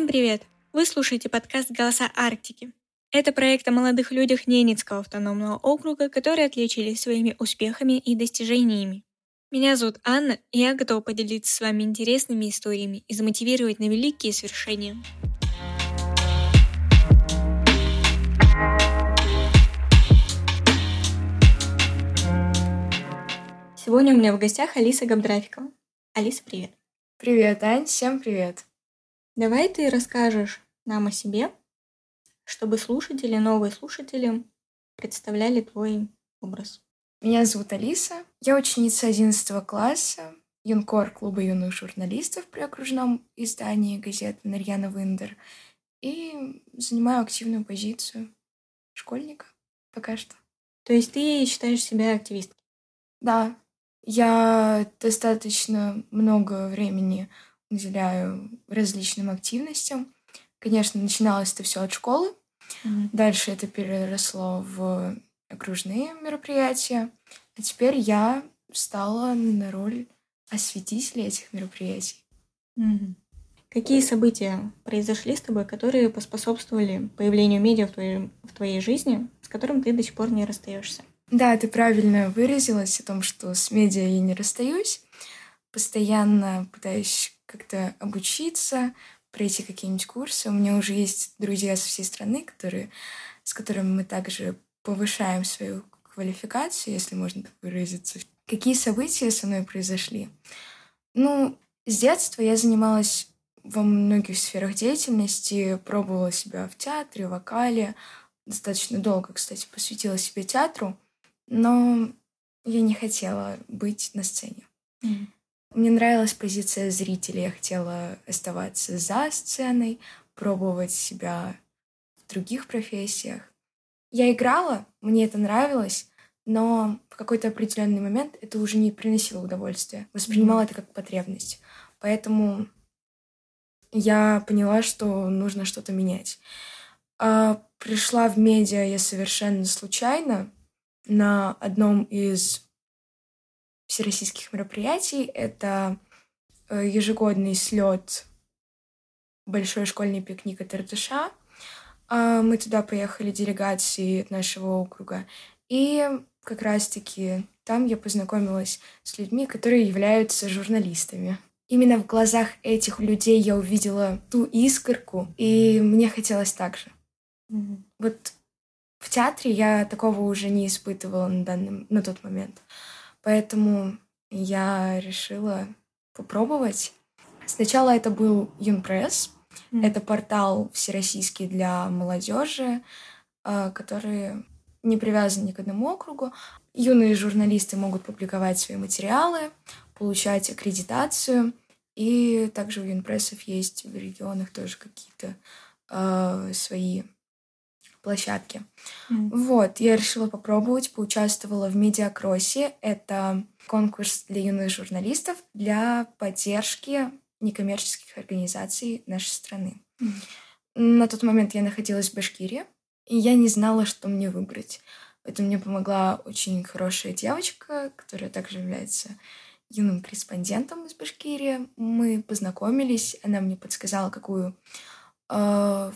Всем привет! Вы слушаете подкаст «Голоса Арктики». Это проект о молодых людях Ненецкого автономного округа, которые отличились своими успехами и достижениями. Меня зовут Анна, и я готова поделиться с вами интересными историями и замотивировать на великие свершения. Сегодня у меня в гостях Алиса Габдрафикова. Алиса, привет. Привет, Ань, всем привет. Давай ты расскажешь нам о себе, чтобы слушатели, новые слушатели представляли твой образ. Меня зовут Алиса. Я ученица 11 класса, юнкор клуба юных журналистов при окружном издании газеты «Нарьяна Виндер» и занимаю активную позицию школьника пока что. То есть ты считаешь себя активисткой? Да, я достаточно много времени уделяю различным активностям. Конечно, начиналось это все от школы. Mm-hmm. Дальше это переросло в окружные мероприятия. А теперь я встала на роль осветителя этих мероприятий. Mm-hmm. Какие события произошли с тобой, которые поспособствовали появлению медиа в твоей, в твоей жизни, с которым ты до сих пор не расстаешься? Да, ты правильно выразилась о том, что с медиа я не расстаюсь. Постоянно пытаюсь как-то обучиться, пройти какие-нибудь курсы. У меня уже есть друзья со всей страны, которые, с которыми мы также повышаем свою квалификацию, если можно так выразиться. Какие события со мной произошли? Ну, с детства я занималась во многих сферах деятельности, пробовала себя в театре, вокале. Достаточно долго, кстати, посвятила себе театру но я не хотела быть на сцене. Mm. Мне нравилась позиция зрителя, я хотела оставаться за сценой, пробовать себя в других профессиях. Я играла, мне это нравилось, но в какой-то определенный момент это уже не приносило удовольствия. Воспринимала это как потребность. Поэтому я поняла, что нужно что-то менять. А пришла в медиа я совершенно случайно на одном из всероссийских мероприятий. Это э, ежегодный слет большой школьный пикник от РТШ. А, мы туда поехали делегацией нашего округа. И как раз-таки там я познакомилась с людьми, которые являются журналистами. Именно в глазах этих людей я увидела ту искорку, и мне хотелось так же. Mm-hmm. Вот в театре я такого уже не испытывала на, данный, на тот момент. Поэтому я решила попробовать. Сначала это был Юнпресс. Mm. Это портал всероссийский для молодежи, а, который не привязан ни к одному округу. Юные журналисты могут публиковать свои материалы, получать аккредитацию. И также у Юнпрессов есть в регионах тоже какие-то э, свои площадке. Mm. Вот, я решила попробовать, поучаствовала в Медиакроссе. Это конкурс для юных журналистов для поддержки некоммерческих организаций нашей страны. Mm. На тот момент я находилась в Башкирии, и я не знала, что мне выбрать. Это мне помогла очень хорошая девочка, которая также является юным корреспондентом из Башкирии. Мы познакомились, она мне подсказала, какую э,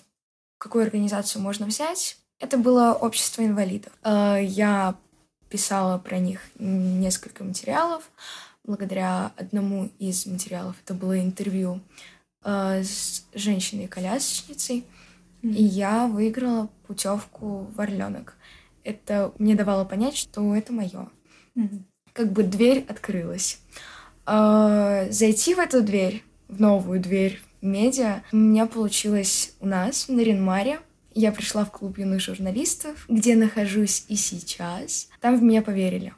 какую организацию можно взять. Это было общество инвалидов. Э, я писала про них несколько материалов. Благодаря одному из материалов это было интервью э, с женщиной-колясочницей. И я выиграла путевку в Орленок. Это мне давало понять, что это мое. Как бы дверь открылась. Э, зайти в эту дверь, в новую дверь медиа. У меня получилось у нас, в Наринмаре. Я пришла в клуб юных журналистов, где нахожусь и сейчас. Там в меня поверили.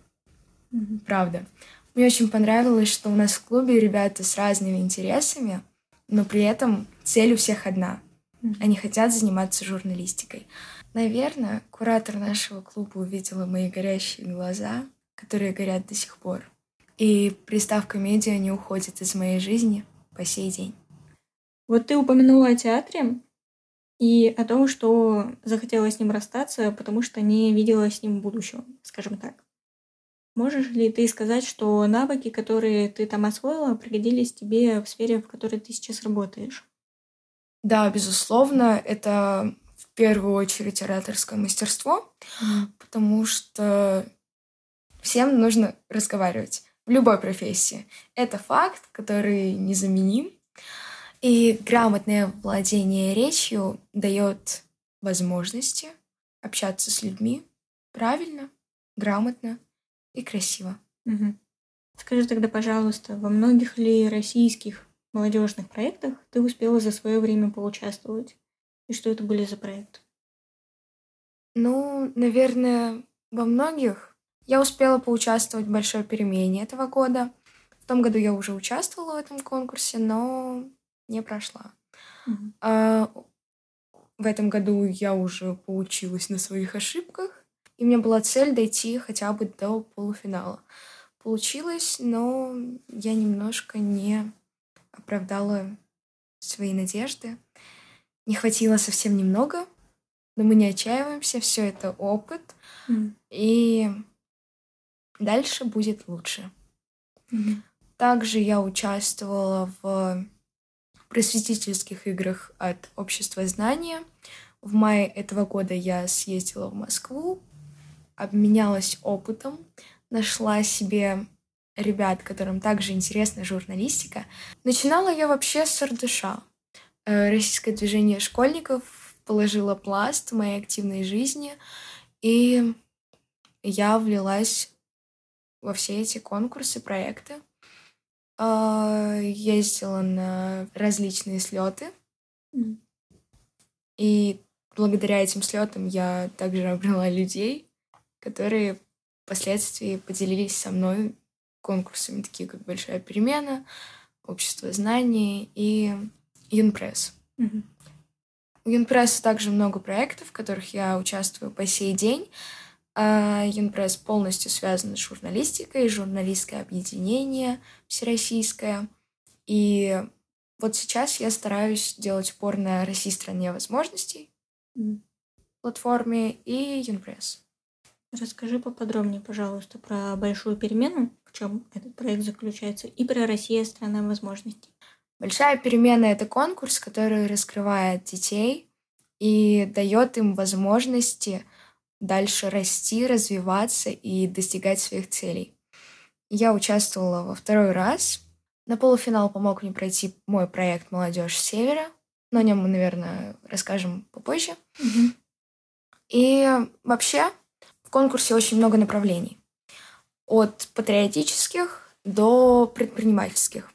Mm-hmm. Правда. Мне очень понравилось, что у нас в клубе ребята с разными интересами, но при этом цель у всех одна. Mm-hmm. Они хотят заниматься журналистикой. Наверное, куратор нашего клуба увидела мои горящие глаза, которые горят до сих пор. И приставка медиа не уходит из моей жизни по сей день. Вот ты упомянула о театре и о том, что захотела с ним расстаться, потому что не видела с ним будущего, скажем так. Можешь ли ты сказать, что навыки, которые ты там освоила, пригодились тебе в сфере, в которой ты сейчас работаешь? Да, безусловно, это в первую очередь ораторское мастерство, потому что всем нужно разговаривать в любой профессии. Это факт, который незаменим. И грамотное владение речью дает возможности общаться с людьми правильно, грамотно и красиво. Угу. Скажи тогда, пожалуйста, во многих ли российских молодежных проектах ты успела за свое время поучаствовать? И что это были за проекты? Ну, наверное, во многих. Я успела поучаствовать в большой перемене этого года. В том году я уже участвовала в этом конкурсе, но не прошла. Mm-hmm. А, в этом году я уже поучилась на своих ошибках, и у меня была цель дойти хотя бы до полуфинала. Получилось, но я немножко не оправдала свои надежды. Не хватило совсем немного, но мы не отчаиваемся, все это опыт, mm. и дальше будет лучше. Mm. Также я участвовала в просветительских играх от Общества знания. В мае этого года я съездила в Москву, обменялась опытом, нашла себе ребят, которым также интересна журналистика. Начинала я вообще с РДШ. Э, Российское движение школьников положило пласт в моей активной жизни, и я влилась во все эти конкурсы, проекты. А, ездила на различные слеты. И благодаря этим слетам я также обрела людей, которые впоследствии поделились со мной конкурсами, такие как «Большая перемена», «Общество знаний» и «Юнпресс». Mm-hmm. У Юнпресса также много проектов, в которых я участвую по сей день. А Юнпресс полностью связан с журналистикой, журналистское объединение всероссийское. И вот сейчас я стараюсь делать упор на России стране возможностей mm. платформе и Юнпресс. Расскажи поподробнее, пожалуйста, про большую перемену, в чем этот проект заключается, и про Россия страна возможностей. Большая перемена — это конкурс, который раскрывает детей и дает им возможности дальше расти, развиваться и достигать своих целей. Я участвовала во второй раз. На полуфинал помог мне пройти мой проект «Молодежь Севера», но о нем мы, наверное, расскажем попозже. Mm-hmm. И вообще в конкурсе очень много направлений. От патриотических до предпринимательских.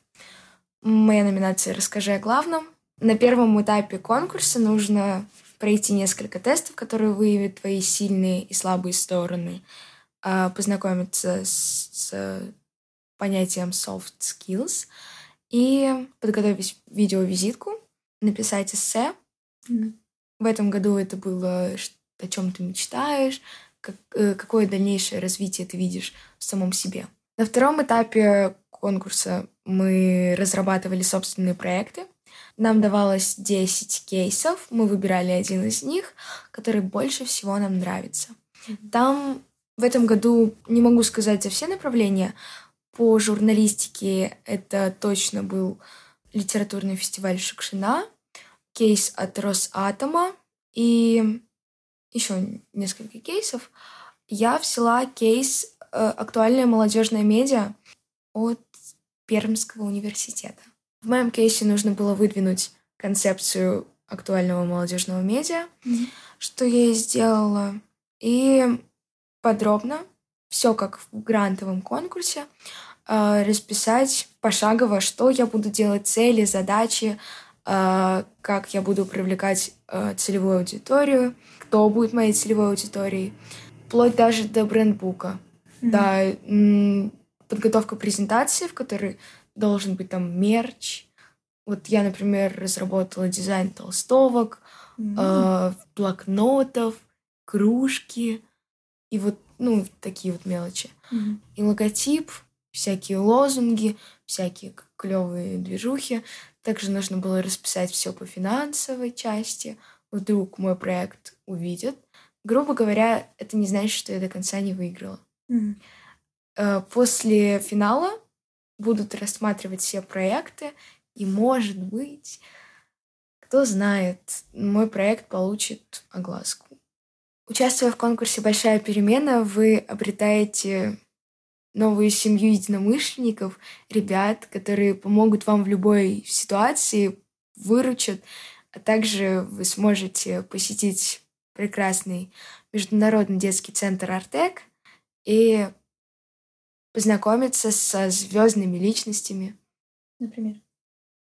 Моя номинация «Расскажи о главном». На первом этапе конкурса нужно пройти несколько тестов, которые выявят твои сильные и слабые стороны, а, познакомиться с, с понятием soft skills и подготовить видеовизитку, написать эссе. Mm. В этом году это было о чем ты мечтаешь, как, э, какое дальнейшее развитие ты видишь в самом себе. На втором этапе конкурса мы разрабатывали собственные проекты. Нам давалось 10 кейсов, мы выбирали один из них, который больше всего нам нравится. Там в этом году, не могу сказать за все направления, по журналистике это точно был литературный фестиваль Шукшина, кейс от Росатома и еще несколько кейсов. Я взяла кейс э, «Актуальная молодежная медиа» от Пермского университета. В моем кейсе нужно было выдвинуть концепцию актуального молодежного медиа, mm-hmm. что я и сделала. И подробно, все как в грантовом конкурсе, э, расписать пошагово, что я буду делать, цели, задачи, э, как я буду привлекать э, целевую аудиторию, кто будет моей целевой аудиторией, вплоть даже до брендбука. Mm-hmm. Да, подготовка презентации, в которой должен быть там мерч. Вот я, например, разработала дизайн толстовок, mm-hmm. э, блокнотов, кружки и вот, ну, такие вот мелочи. Mm-hmm. И логотип, всякие лозунги, всякие клевые движухи. Также нужно было расписать все по финансовой части. Вдруг мой проект увидят. Грубо говоря, это не значит, что я до конца не выиграла. Mm-hmm. После финала будут рассматривать все проекты, и, может быть, Кто знает, мой проект получит огласку. Участвуя в конкурсе «Большая перемена», вы обретаете новую семью единомышленников, ребят, которые помогут вам в любой ситуации, выручат, а также вы сможете посетить прекрасный Международный детский центр «Артек» и познакомиться со звездными личностями. Например?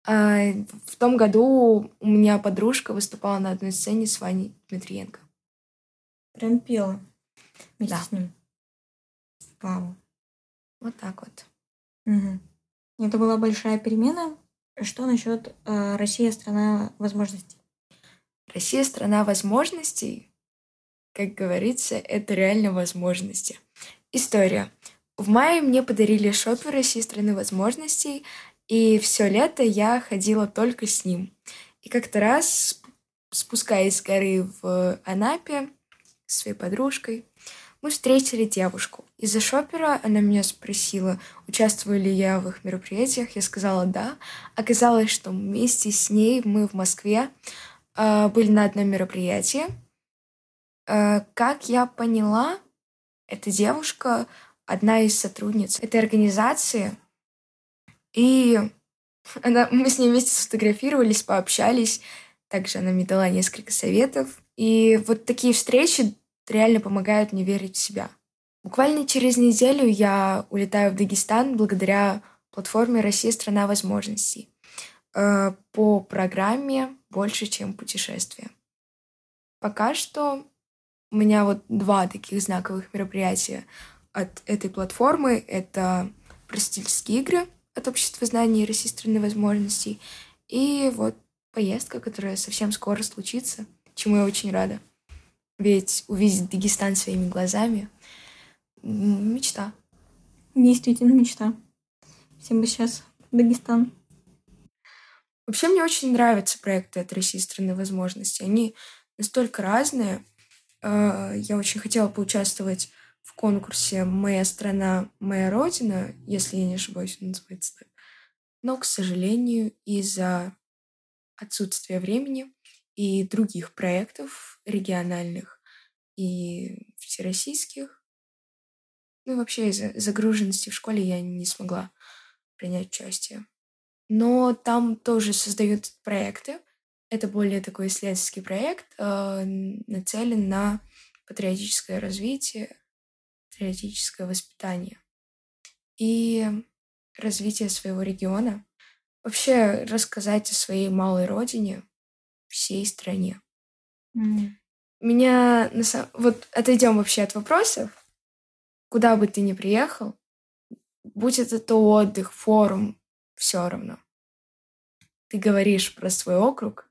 А, в том году у меня подружка выступала на одной сцене с Ваней Дмитриенко. Прям пела вместе да. с ним. Вау. Вот так вот. Угу. Это была большая перемена. Что насчет э, Россия страна возможностей? Россия страна возможностей, как говорится, это реально возможности. История. В мае мне подарили шопер России страны возможностей, и все лето я ходила только с ним. И как-то раз, спускаясь с горы в Анапе с своей подружкой, мы встретили девушку. Из-за шопера она меня спросила, участвую ли я в их мероприятиях. Я сказала «да». Оказалось, что вместе с ней мы в Москве э, были на одном мероприятии. Э, как я поняла, эта девушка одна из сотрудниц этой организации. И она, мы с ней вместе сфотографировались, пообщались. Также она мне дала несколько советов. И вот такие встречи реально помогают мне верить в себя. Буквально через неделю я улетаю в Дагестан благодаря платформе «Россия – страна возможностей» э, по программе «Больше, чем путешествие». Пока что у меня вот два таких знаковых мероприятия от этой платформы. Это «Простительские игры» от Общества знаний и России страны возможностей. И вот поездка, которая совсем скоро случится, чему я очень рада. Ведь увидеть Дагестан своими глазами — мечта. Действительно мечта. Всем бы сейчас Дагестан. Вообще мне очень нравятся проекты от России страны возможностей. Они настолько разные. А, я очень хотела поучаствовать в конкурсе «Моя страна, моя родина», если я не ошибаюсь, называется так. Но, к сожалению, из-за отсутствия времени и других проектов региональных и всероссийских. Ну и вообще из-за загруженности в школе я не смогла принять участие. Но там тоже создают проекты. Это более такой исследовательский проект, э, нацелен на патриотическое развитие, патриотическое воспитание и развитие своего региона. Вообще рассказать о своей малой родине, всей стране. Mm. Меня на самом... Вот отойдем вообще от вопросов. Куда бы ты ни приехал, будь это то отдых, форум, все равно. Ты говоришь про свой округ,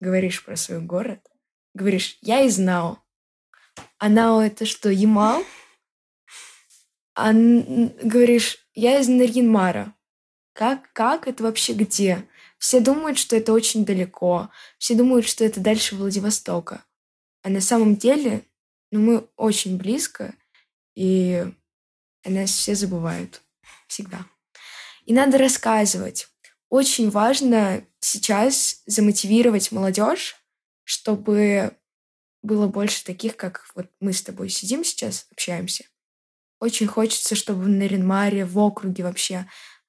говоришь про свой город, говоришь «я из Нао». А Нао — это что, Ямал? А говоришь «я из Нарьинмара». Как, как это вообще где? Все думают, что это очень далеко. Все думают, что это дальше Владивостока. А на самом деле, ну, мы очень близко, и о нас все забывают. Всегда. И надо рассказывать. Очень важно сейчас замотивировать молодежь, чтобы было больше таких, как вот мы с тобой сидим сейчас, общаемся. Очень хочется, чтобы в Наринмаре, в округе вообще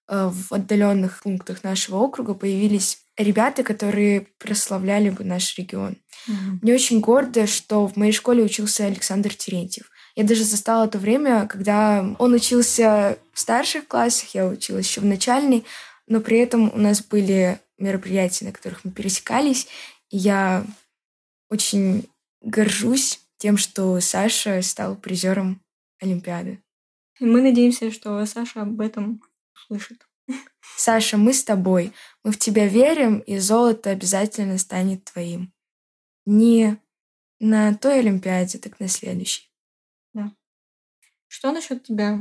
Э, в отдаленных пунктах нашего округа появились ребята, которые прославляли бы наш регион. Mm-hmm. Мне очень гордо, что в моей школе учился Александр Терентьев. Я даже застала то время, когда он учился в старших классах, я училась еще в начальной, но при этом у нас были мероприятия, на которых мы пересекались, и я очень горжусь тем, что Саша стал призером Олимпиады. мы надеемся, что Саша об этом слышит. Саша, мы с тобой. Мы в тебя верим, и золото обязательно станет твоим. Не на той Олимпиаде, так на следующей. Да. Что насчет тебя?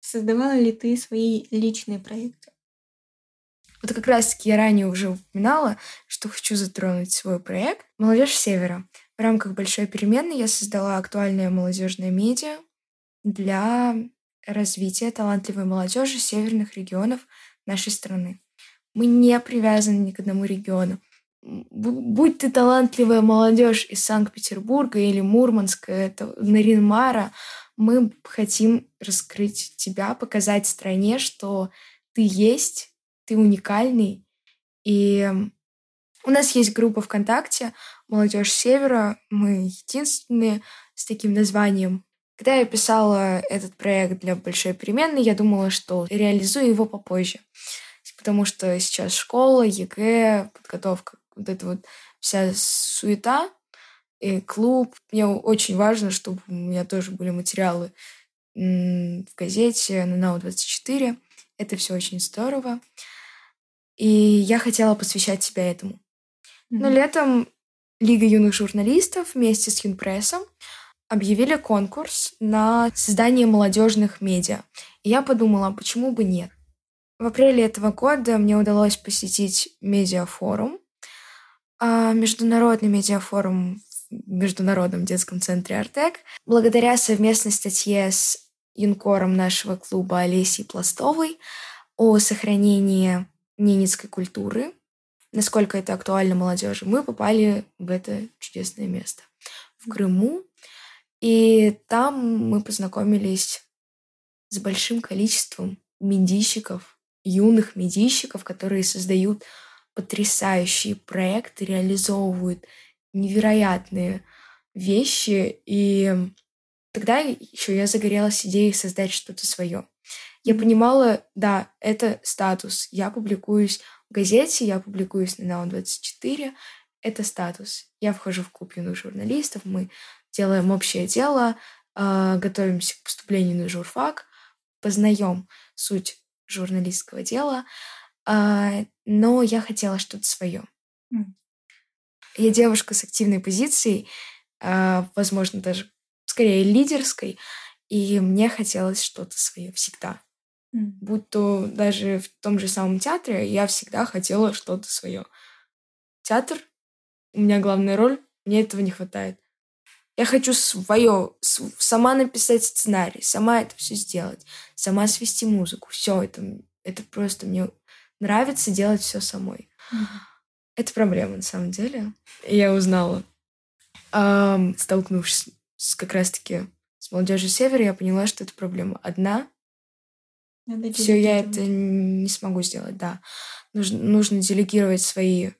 Создавала ли ты свои личные проекты? Вот как раз-таки я ранее уже упоминала, что хочу затронуть свой проект «Молодежь Севера». В рамках большой перемены я создала актуальное молодежное медиа для развития талантливой молодежи северных регионов нашей страны. Мы не привязаны ни к одному региону. будь ты талантливая молодежь из Санкт-Петербурга или Мурманска, это Наринмара, мы хотим раскрыть тебя, показать стране, что ты есть, ты уникальный. И у нас есть группа ВКонтакте «Молодежь Севера». Мы единственные с таким названием. Когда я писала этот проект для большой переменной, я думала, что реализую его попозже. Потому что сейчас школа, ЕГЭ, подготовка, вот эта вот вся суета и клуб. Мне очень важно, чтобы у меня тоже были материалы в газете на НАУ-24. Это все очень здорово. И я хотела посвящать себя этому. Mm-hmm. Но летом Лига юных журналистов вместе с Юнпрессом объявили конкурс на создание молодежных медиа. И я подумала, почему бы нет. В апреле этого года мне удалось посетить медиафорум, а международный медиафорум в Международном детском центре «Артек». Благодаря совместной статье с юнкором нашего клуба Олесей Пластовой о сохранении ненецкой культуры, насколько это актуально молодежи, мы попали в это чудесное место в Крыму. И там мы познакомились с большим количеством медийщиков, юных медийщиков, которые создают потрясающие проекты, реализовывают невероятные вещи. И тогда еще я загорелась идеей создать что-то свое. Я понимала, да, это статус. Я публикуюсь в газете, я публикуюсь на НАУ-24. Это статус. Я вхожу в клуб юных журналистов, мы делаем общее дело, э, готовимся к поступлению на журфак, познаем суть журналистского дела, э, но я хотела что-то свое. Mm. Я девушка с активной позицией, э, возможно, даже скорее лидерской, и мне хотелось что-то свое всегда. Mm. Будь то даже в том же самом театре, я всегда хотела что-то свое. Театр, у меня главная роль, мне этого не хватает. Я хочу свое, сама написать сценарий, сама это все сделать, сама свести музыку. Все это, это просто мне нравится делать все самой. Это проблема на самом деле. Я узнала, эм, столкнувшись с, как раз-таки с молодежью севера, я поняла, что это проблема одна. Все, я это не смогу сделать, да. Нужно, нужно делегировать свои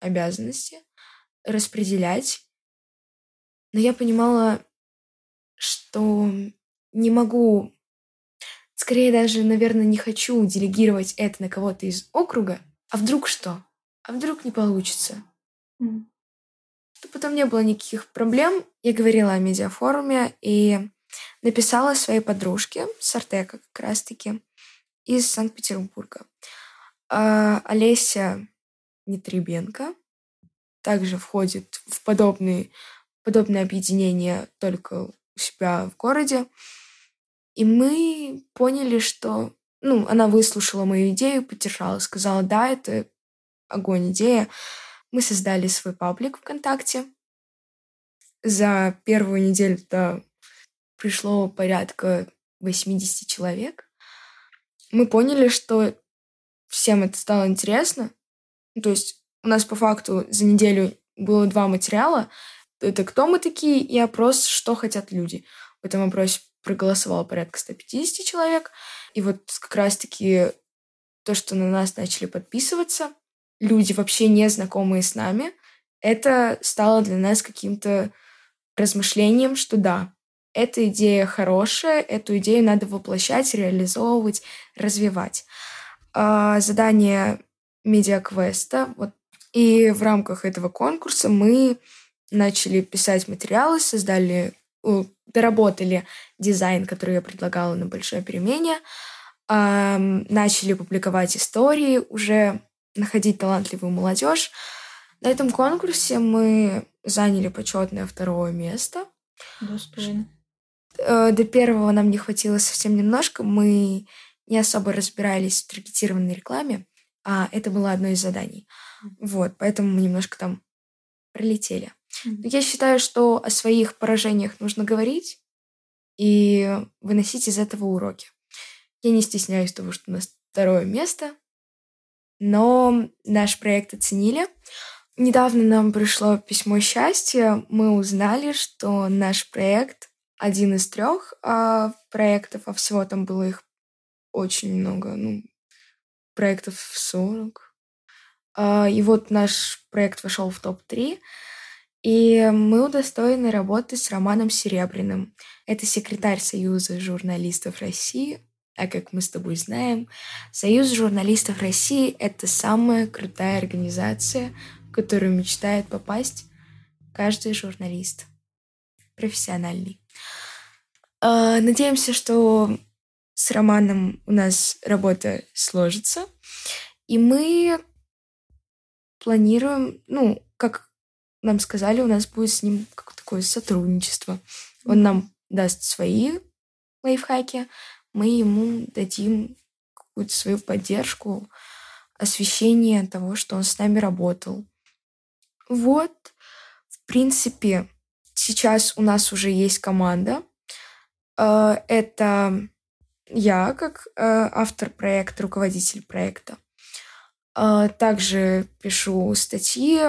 обязанности, распределять но я понимала, что не могу, скорее даже, наверное, не хочу делегировать это на кого-то из округа. А вдруг что? А вдруг не получится? Mm. потом не было никаких проблем. Я говорила о медиафоруме и написала своей подружке с Артека как раз-таки из Санкт-Петербурга. А Олеся Нетребенко также входит в подобный подобное объединение только у себя в городе. И мы поняли, что... Ну, она выслушала мою идею, поддержала, сказала, да, это огонь идея. Мы создали свой паблик ВКонтакте. За первую неделю туда пришло порядка 80 человек. Мы поняли, что всем это стало интересно. То есть у нас по факту за неделю было два материала, это кто мы такие и опрос, что хотят люди. В этом опросе проголосовало порядка 150 человек. И вот как раз-таки то, что на нас начали подписываться, люди вообще не знакомые с нами, это стало для нас каким-то размышлением, что да, эта идея хорошая, эту идею надо воплощать, реализовывать, развивать. А, задание медиаквеста, вот, и в рамках этого конкурса мы начали писать материалы, создали, доработали дизайн, который я предлагала на большой перемене, начали публиковать истории, уже находить талантливую молодежь. На этом конкурсе мы заняли почетное второе место. Господи. Э, до первого нам не хватило совсем немножко. Мы не особо разбирались в таргетированной рекламе, а это было одно из заданий. Вот, поэтому мы немножко там пролетели. Я считаю, что о своих поражениях нужно говорить и выносить из этого уроки. Я не стесняюсь того, что у нас второе место, но наш проект оценили. Недавно нам пришло письмо счастья. Мы узнали, что наш проект один из трех а, проектов, а всего там было их очень много, ну, проектов 40. А, и вот наш проект вошел в топ-3. И мы удостоены работы с Романом Серебряным. Это секретарь Союза журналистов России. А как мы с тобой знаем, Союз журналистов России — это самая крутая организация, в которую мечтает попасть каждый журналист. Профессиональный. А, надеемся, что с Романом у нас работа сложится. И мы планируем, ну, как нам сказали, у нас будет с ним как такое сотрудничество. Он нам даст свои лайфхаки, мы ему дадим какую-то свою поддержку, освещение того, что он с нами работал. Вот, в принципе, сейчас у нас уже есть команда. Э, это я, как э, автор проекта, руководитель проекта. Э, также пишу статьи,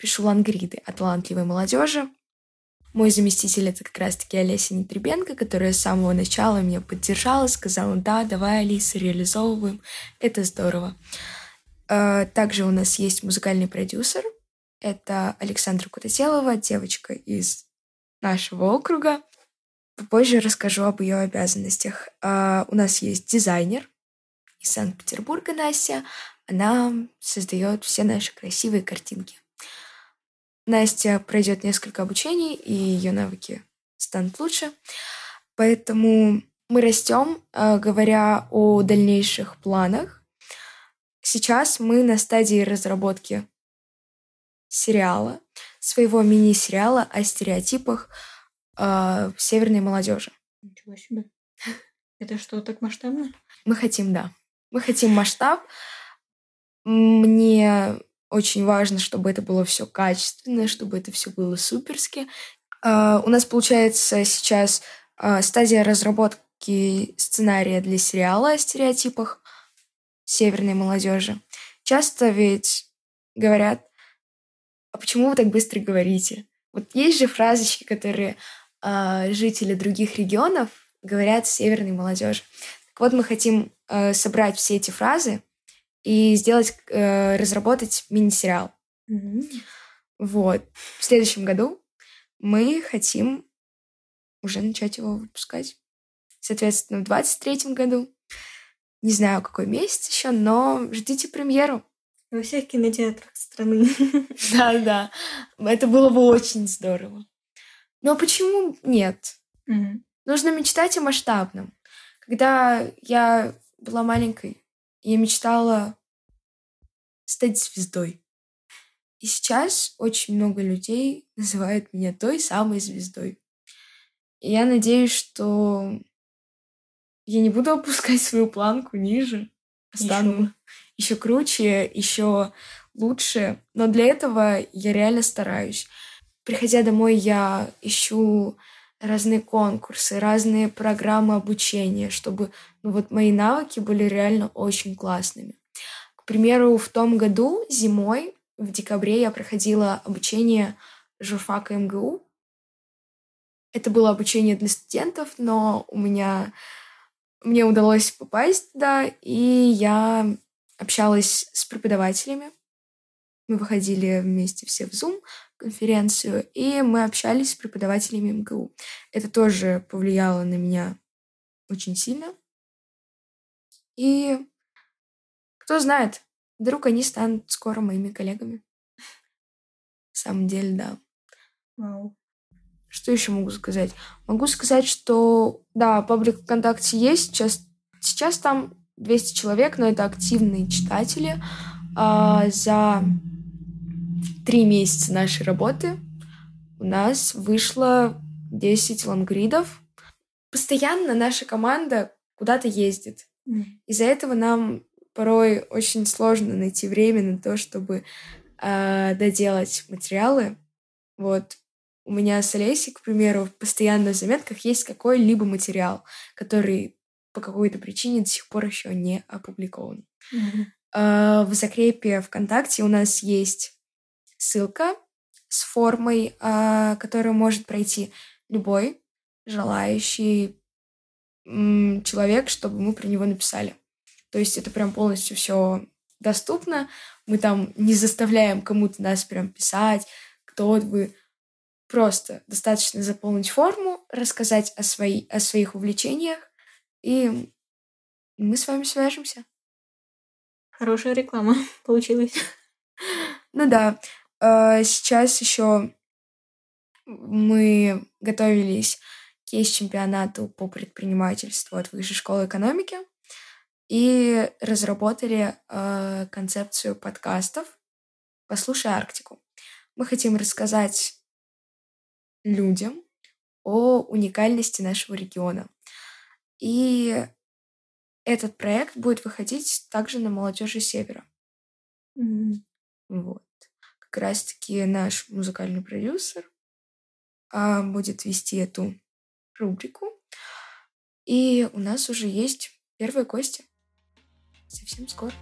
пишу лангриды о талантливой молодежи. Мой заместитель — это как раз-таки Олеся Нетребенко, которая с самого начала меня поддержала, сказала, да, давай, Алиса, реализовываем. Это здорово. Э, также у нас есть музыкальный продюсер. Это Александра Кутателова, девочка из нашего округа. Попозже расскажу об ее обязанностях. Э, у нас есть дизайнер из Санкт-Петербурга, Настя. Она создает все наши красивые картинки. Настя пройдет несколько обучений, и ее навыки станут лучше. Поэтому мы растем, э, говоря о дальнейших планах. Сейчас мы на стадии разработки сериала, своего мини-сериала о стереотипах э, северной молодежи. Ничего себе. Это что, так масштабно? Мы хотим, да. Мы хотим масштаб. Мне очень важно, чтобы это было все качественно, чтобы это все было суперски. Uh, у нас получается сейчас uh, стадия разработки сценария для сериала о стереотипах северной молодежи. Часто ведь говорят, а почему вы так быстро говорите? Вот есть же фразочки, которые uh, жители других регионов говорят северной молодежи. Так вот, мы хотим собрать все эти фразы и сделать, э, разработать мини-сериал. Mm-hmm. Вот. В следующем году мы хотим уже начать его выпускать. Соответственно, в 23 году. Не знаю, какой месяц еще, но ждите премьеру. Во всех кинотеатрах страны. Да-да. Это было бы очень здорово. Но почему нет? Нужно мечтать о масштабном. Когда я была маленькой, я мечтала стать звездой. И сейчас очень много людей называют меня той самой звездой. И я надеюсь, что я не буду опускать свою планку ниже. Стану еще круче, еще лучше. Но для этого я реально стараюсь. Приходя домой, я ищу разные конкурсы, разные программы обучения, чтобы ну, вот мои навыки были реально очень классными. К примеру, в том году зимой, в декабре, я проходила обучение журфака МГУ. Это было обучение для студентов, но у меня мне удалось попасть туда, и я общалась с преподавателями. Мы выходили вместе все в Zoom, конференцию, и мы общались с преподавателями МГУ. Это тоже повлияло на меня очень сильно. И кто знает, вдруг они станут скоро моими коллегами. На самом деле, да. Вау. Что еще могу сказать? Могу сказать, что да, паблик ВКонтакте есть. Сейчас, сейчас там 200 человек, но это активные читатели. А, за три месяца нашей работы у нас вышло 10 лонгридов. Постоянно наша команда куда-то ездит. Из-за этого нам порой очень сложно найти время на то, чтобы э, доделать материалы. Вот у меня с Олесей, к примеру, постоянно в заметках есть какой-либо материал, который по какой-то причине до сих пор еще не опубликован. Mm-hmm. Э, в закрепе ВКонтакте у нас есть ссылка с формой, а, которую может пройти любой желающий человек, чтобы мы про него написали. То есть это прям полностью все доступно. Мы там не заставляем кому-то нас прям писать, кто вы. Просто достаточно заполнить форму, рассказать о, свои, о своих увлечениях, и мы с вами свяжемся. Хорошая реклама получилась. Ну да. А, сейчас еще мы готовились к чемпионату по предпринимательству от Высшей школы экономики и разработали э, концепцию подкастов «Послушай Арктику». Мы хотим рассказать людям о уникальности нашего региона. И этот проект будет выходить также на молодежи Севера. Mm-hmm. Вот. Как раз-таки наш музыкальный продюсер а, будет вести эту рубрику. И у нас уже есть первые гости совсем скоро.